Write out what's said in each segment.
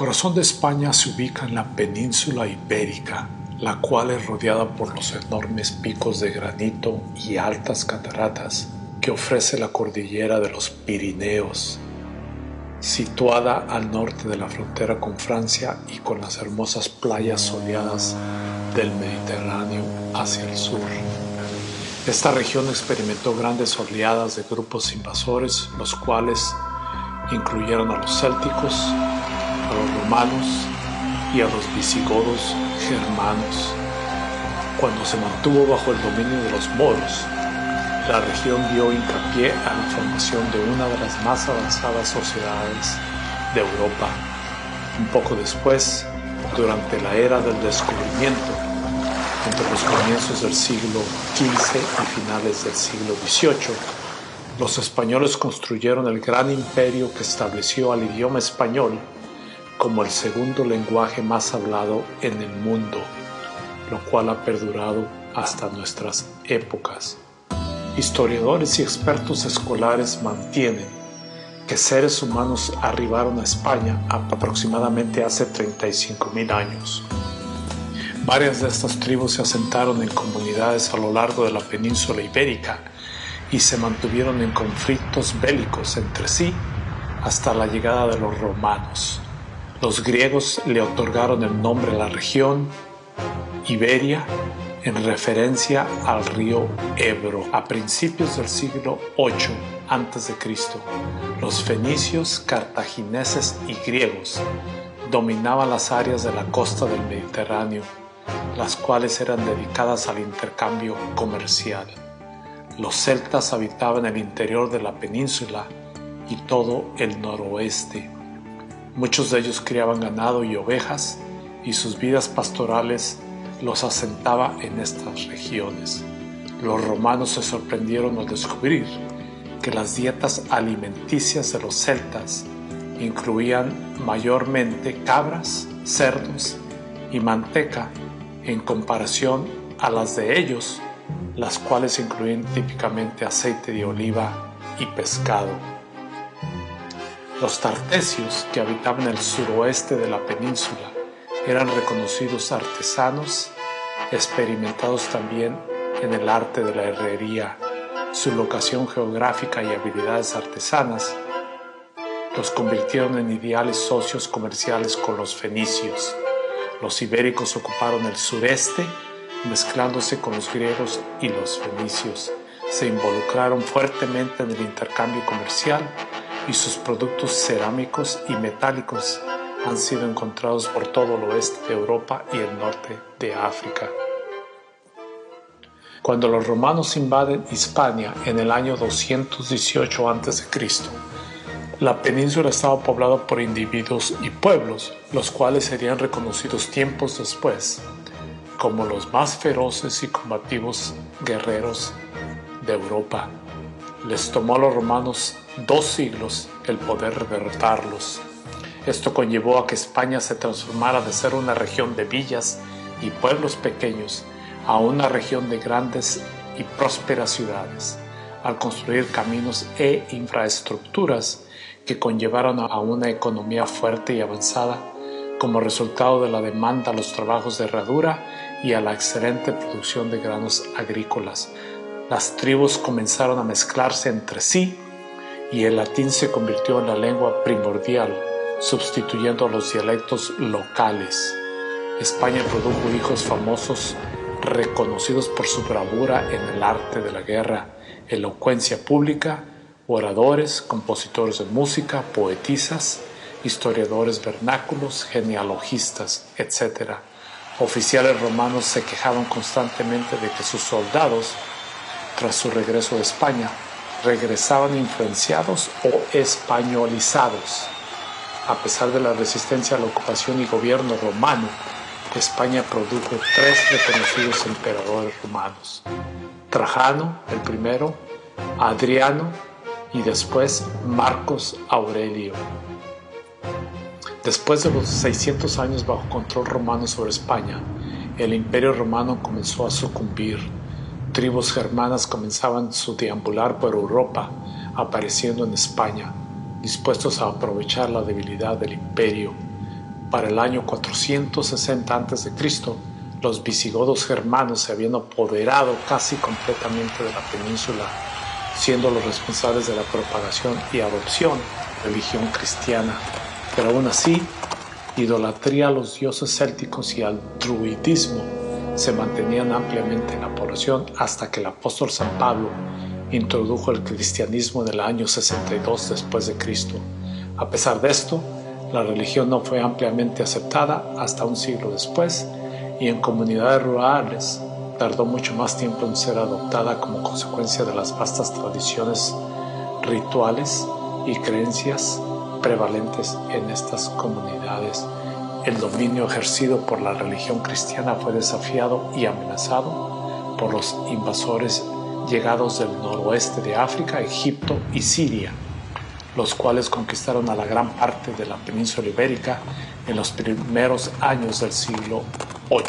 corazón de España se ubica en la península ibérica, la cual es rodeada por los enormes picos de granito y altas cataratas que ofrece la cordillera de los Pirineos, situada al norte de la frontera con Francia y con las hermosas playas soleadas del Mediterráneo hacia el sur. Esta región experimentó grandes oleadas de grupos invasores, los cuales incluyeron a los célticos, a los romanos y a los visigodos germanos. Cuando se mantuvo bajo el dominio de los moros, la región dio hincapié a la formación de una de las más avanzadas sociedades de Europa. Un poco después, durante la era del descubrimiento, entre los comienzos del siglo XV y finales del siglo XVIII, los españoles construyeron el gran imperio que estableció al idioma español como el segundo lenguaje más hablado en el mundo, lo cual ha perdurado hasta nuestras épocas. Historiadores y expertos escolares mantienen que seres humanos arribaron a España aproximadamente hace 35.000 años. Varias de estas tribus se asentaron en comunidades a lo largo de la península ibérica y se mantuvieron en conflictos bélicos entre sí hasta la llegada de los romanos. Los griegos le otorgaron el nombre a la región Iberia en referencia al río Ebro. A principios del siglo VIII a.C., los fenicios, cartagineses y griegos dominaban las áreas de la costa del Mediterráneo, las cuales eran dedicadas al intercambio comercial. Los celtas habitaban el interior de la península y todo el noroeste. Muchos de ellos criaban ganado y ovejas y sus vidas pastorales los asentaba en estas regiones. Los romanos se sorprendieron al descubrir que las dietas alimenticias de los celtas incluían mayormente cabras, cerdos y manteca en comparación a las de ellos, las cuales incluían típicamente aceite de oliva y pescado. Los tartesios, que habitaban el suroeste de la península, eran reconocidos artesanos, experimentados también en el arte de la herrería, su locación geográfica y habilidades artesanas los convirtieron en ideales socios comerciales con los fenicios. Los ibéricos ocuparon el sureste, mezclándose con los griegos y los fenicios. Se involucraron fuertemente en el intercambio comercial y sus productos cerámicos y metálicos han sido encontrados por todo el oeste de Europa y el norte de África. Cuando los romanos invaden Hispania en el año 218 a.C., la península estaba poblada por individuos y pueblos, los cuales serían reconocidos tiempos después como los más feroces y combativos guerreros de Europa. Les tomó a los romanos dos siglos el poder derrotarlos. Esto conllevó a que España se transformara de ser una región de villas y pueblos pequeños a una región de grandes y prósperas ciudades, al construir caminos e infraestructuras que conllevaron a una economía fuerte y avanzada como resultado de la demanda a los trabajos de herradura y a la excelente producción de granos agrícolas. Las tribus comenzaron a mezclarse entre sí y el latín se convirtió en la lengua primordial sustituyendo a los dialectos locales. España produjo hijos famosos reconocidos por su bravura en el arte de la guerra, elocuencia pública, oradores, compositores de música, poetisas, historiadores vernáculos, genealogistas, etc. Oficiales romanos se quejaban constantemente de que sus soldados, tras su regreso de España, regresaban influenciados o españolizados a pesar de la resistencia a la ocupación y gobierno romano, España produjo tres reconocidos emperadores romanos. Trajano, el primero, Adriano y después Marcos Aurelio. Después de los 600 años bajo control romano sobre España, el imperio romano comenzó a sucumbir. Tribus germanas comenzaban su deambular por Europa, apareciendo en España dispuestos a aprovechar la debilidad del imperio. Para el año 460 a.C., los visigodos germanos se habían apoderado casi completamente de la península, siendo los responsables de la propagación y adopción de religión cristiana. Pero aún así, idolatría a los dioses célticos y al druidismo se mantenían ampliamente en la hasta que el apóstol San Pablo introdujo el cristianismo en el año 62 después de Cristo. A pesar de esto, la religión no fue ampliamente aceptada hasta un siglo después y en comunidades rurales tardó mucho más tiempo en ser adoptada como consecuencia de las vastas tradiciones rituales y creencias prevalentes en estas comunidades. El dominio ejercido por la religión cristiana fue desafiado y amenazado por los invasores llegados del noroeste de África, Egipto y Siria, los cuales conquistaron a la gran parte de la península ibérica en los primeros años del siglo VIII.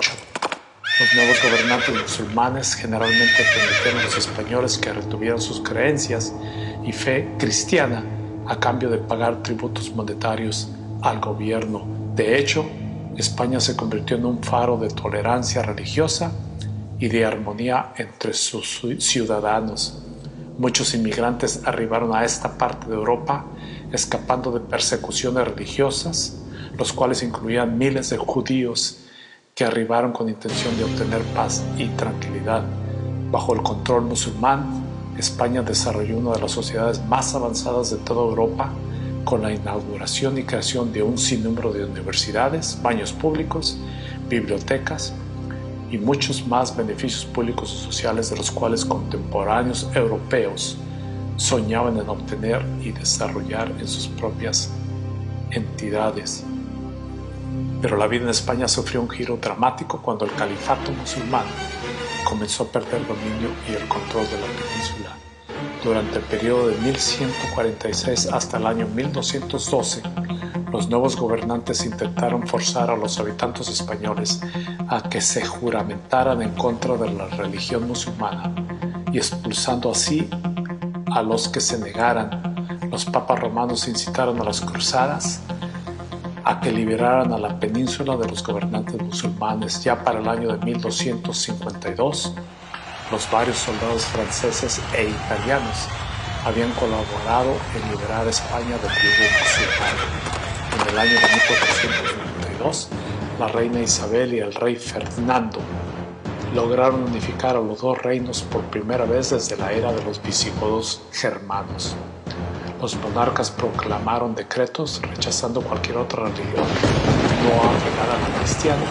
Los nuevos gobernantes musulmanes generalmente permitieron a los españoles que retuvieran sus creencias y fe cristiana a cambio de pagar tributos monetarios al gobierno. De hecho, España se convirtió en un faro de tolerancia religiosa y de armonía entre sus ciudadanos. Muchos inmigrantes arribaron a esta parte de Europa escapando de persecuciones religiosas, los cuales incluían miles de judíos que arribaron con intención de obtener paz y tranquilidad. Bajo el control musulmán, España desarrolló una de las sociedades más avanzadas de toda Europa con la inauguración y creación de un sinnúmero de universidades, baños públicos, bibliotecas y muchos más beneficios públicos y sociales de los cuales contemporáneos europeos soñaban en obtener y desarrollar en sus propias entidades. Pero la vida en España sufrió un giro dramático cuando el califato musulmán comenzó a perder dominio y el control de la península. Durante el periodo de 1146 hasta el año 1212, los nuevos gobernantes intentaron forzar a los habitantes españoles a que se juramentaran en contra de la religión musulmana y expulsando así a los que se negaran. Los papas romanos incitaron a las cruzadas a que liberaran a la península de los gobernantes musulmanes. Ya para el año de 1252, los varios soldados franceses e italianos habían colaborado en liberar a España del yugo musulmán. En el año de 1492, la reina Isabel y el rey Fernando lograron unificar a los dos reinos por primera vez desde la era de los visigodos germanos. Los monarcas proclamaron decretos rechazando cualquier otra religión no apegada a la cristiana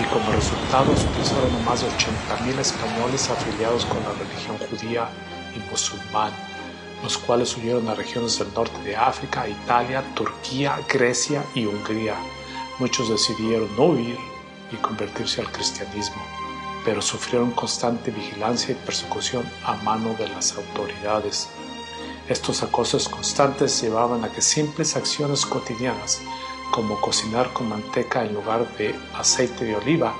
y como resultado expulsaron a más de 80.000 españoles afiliados con la religión judía y musulmán, los cuales huyeron a regiones del norte de África, Italia, Turquía, Grecia y Hungría. Muchos decidieron no huir y convertirse al cristianismo, pero sufrieron constante vigilancia y persecución a mano de las autoridades. Estos acosos constantes llevaban a que simples acciones cotidianas, como cocinar con manteca en lugar de aceite de oliva,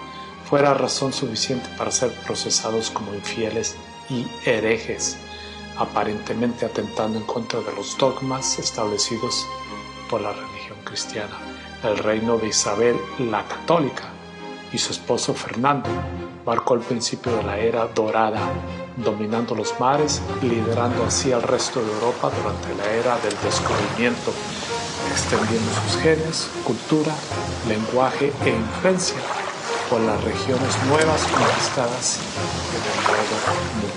fuera razón suficiente para ser procesados como infieles y herejes, aparentemente atentando en contra de los dogmas establecidos por la religión cristiana. El reino de Isabel la Católica y su esposo Fernando marcó el principio de la era dorada dominando los mares liderando así al resto de Europa durante la era del descubrimiento, extendiendo sus genes, cultura, lenguaje e influencia por las regiones nuevas conquistadas en el nuevo mundo.